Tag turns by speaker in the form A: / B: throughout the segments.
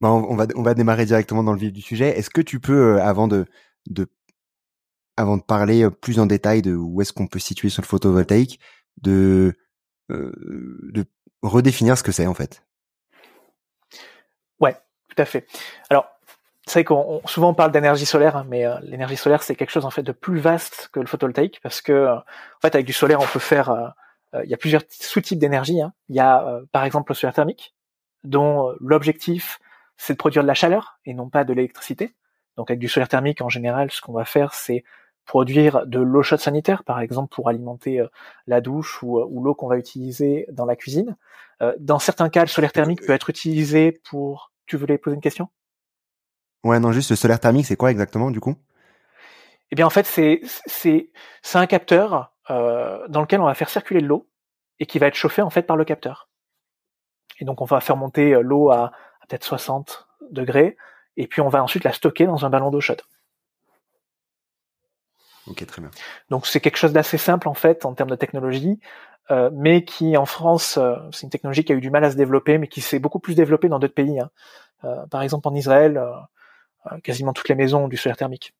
A: on, va, on va démarrer directement dans le vif du sujet. Est-ce que tu peux, euh, avant de, parler euh, plus en détail de où est-ce qu'on peut situer sur le photovoltaïque, de, euh, de redéfinir ce que c'est en fait?
B: Ouais, tout à fait. Alors, c'est vrai qu'on souvent parle d'énergie solaire, hein, mais l'énergie solaire c'est quelque chose en fait de plus vaste que le photovoltaïque parce que en avec du solaire on peut faire, il y a plusieurs sous-types d'énergie. Hein. Il y a par exemple le solaire thermique, dont l'objectif c'est de produire de la chaleur et non pas de l'électricité. Donc avec du solaire thermique, en général, ce qu'on va faire, c'est produire de l'eau chaude sanitaire, par exemple pour alimenter euh, la douche ou, euh, l'eau qu'on va utiliser dans la cuisine. Euh, dans certains cas, le solaire thermique peut être utilisé pour... Tu voulais poser une question?
A: Ouais, non, juste le solaire thermique, c'est quoi exactement du coup?
B: Eh bien, en fait, c'est c'est c'est un capteur dans lequel on va faire circuler de l'eau et qui va être chauffé en fait par le capteur. Et donc, on va faire monter l'eau à peut-être 60 degrés, et puis on va ensuite la stocker dans un ballon d'eau chaude.
A: Ok, très bien.
B: Donc c'est quelque chose d'assez simple en fait en termes de technologie, euh, mais qui en France, euh, c'est une technologie qui a eu du mal à se développer, mais qui s'est beaucoup plus développée dans d'autres pays. Hein. Euh, par exemple en Israël, quasiment toutes les maisons ont du solaire thermique.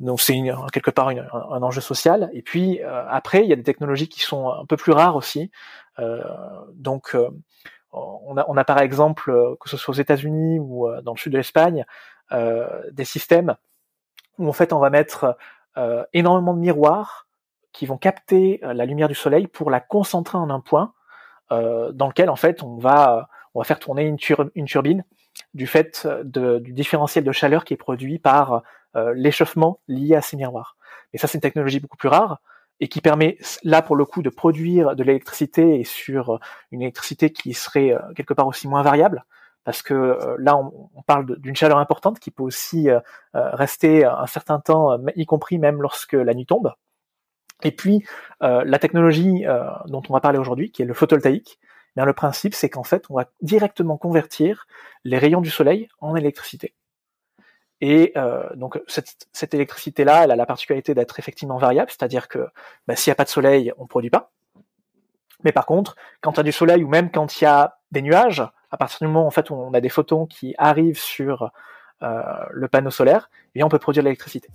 B: Donc c'est quelque part un, enjeu social. Et puis après, il y a des technologies qui sont un peu plus rares aussi. donc on a, on a par exemple, euh, que ce soit aux États-Unis ou euh, dans le sud de l'Espagne, euh, des systèmes où en fait on va mettre énormément de miroirs qui vont capter la lumière du soleil pour la concentrer en un point, dans lequel en fait on va on va faire tourner une turbine du fait du différentiel de chaleur qui est produit par l'échauffement lié à ces miroirs. Et ça c'est une technologie beaucoup plus rare et qui permet là pour le coup de produire de l'électricité et sur une électricité qui serait euh, quelque part aussi moins variable parce que euh, là on, parle d'une chaleur importante qui peut aussi euh, rester un certain temps y compris même lorsque la nuit tombe et puis la technologie dont on va parler aujourd'hui qui est le photovoltaïque eh bien le principe c'est qu'en fait on va directement convertir les rayons du soleil en électricité et euh, donc cette, électricité-là, elle a la particularité d'être effectivement variable, c'est-à-dire que bah, s'il n'y a pas de soleil, on ne produit pas. Mais par contre, quand il y a du soleil ou même quand il y a des nuages, à partir du moment en fait où on a des photons qui arrivent sur euh, le panneau solaire, eh on peut produire de l'électricité.